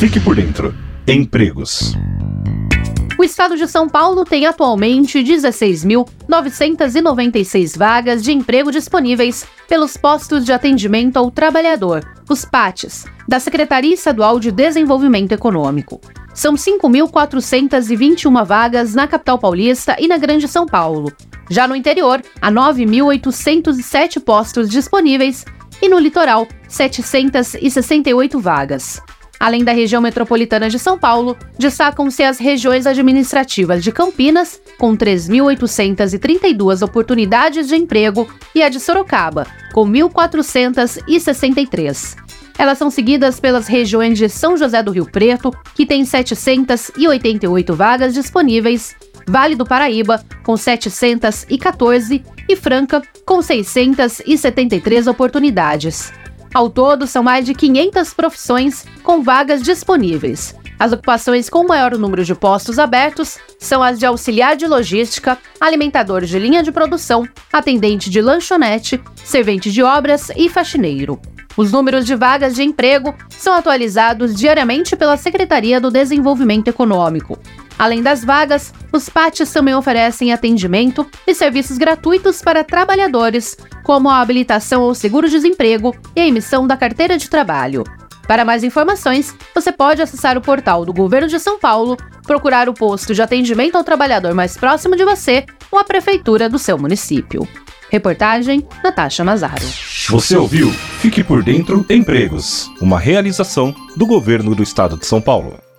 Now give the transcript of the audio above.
Fique por dentro. Empregos. O estado de São Paulo tem atualmente 16.996 vagas de emprego disponíveis pelos postos de atendimento ao trabalhador, os PATs, da Secretaria Estadual de Desenvolvimento Econômico. São 5.421 vagas na capital paulista e na Grande São Paulo. Já no interior, há 9.807 postos disponíveis e no litoral, 768 vagas. Além da região metropolitana de São Paulo, destacam-se as regiões administrativas de Campinas, com 3.832 oportunidades de emprego, e a de Sorocaba, com 1.463. Elas são seguidas pelas regiões de São José do Rio Preto, que tem 788 vagas disponíveis, Vale do Paraíba, com 714, e Franca, com 673 oportunidades. Ao todo, são mais de 500 profissões com vagas disponíveis. As ocupações com maior número de postos abertos são as de auxiliar de logística, alimentador de linha de produção, atendente de lanchonete, servente de obras e faxineiro. Os números de vagas de emprego são atualizados diariamente pela Secretaria do Desenvolvimento Econômico. Além das vagas, os PATs também oferecem atendimento e serviços gratuitos para trabalhadores, como a habilitação ao seguro-desemprego e a emissão da carteira de trabalho. Para mais informações, você pode acessar o portal do Governo de São Paulo, procurar o posto de atendimento ao trabalhador mais próximo de você ou a prefeitura do seu município. Reportagem Natasha Mazaro. Você ouviu Fique por Dentro Empregos, uma realização do Governo do Estado de São Paulo.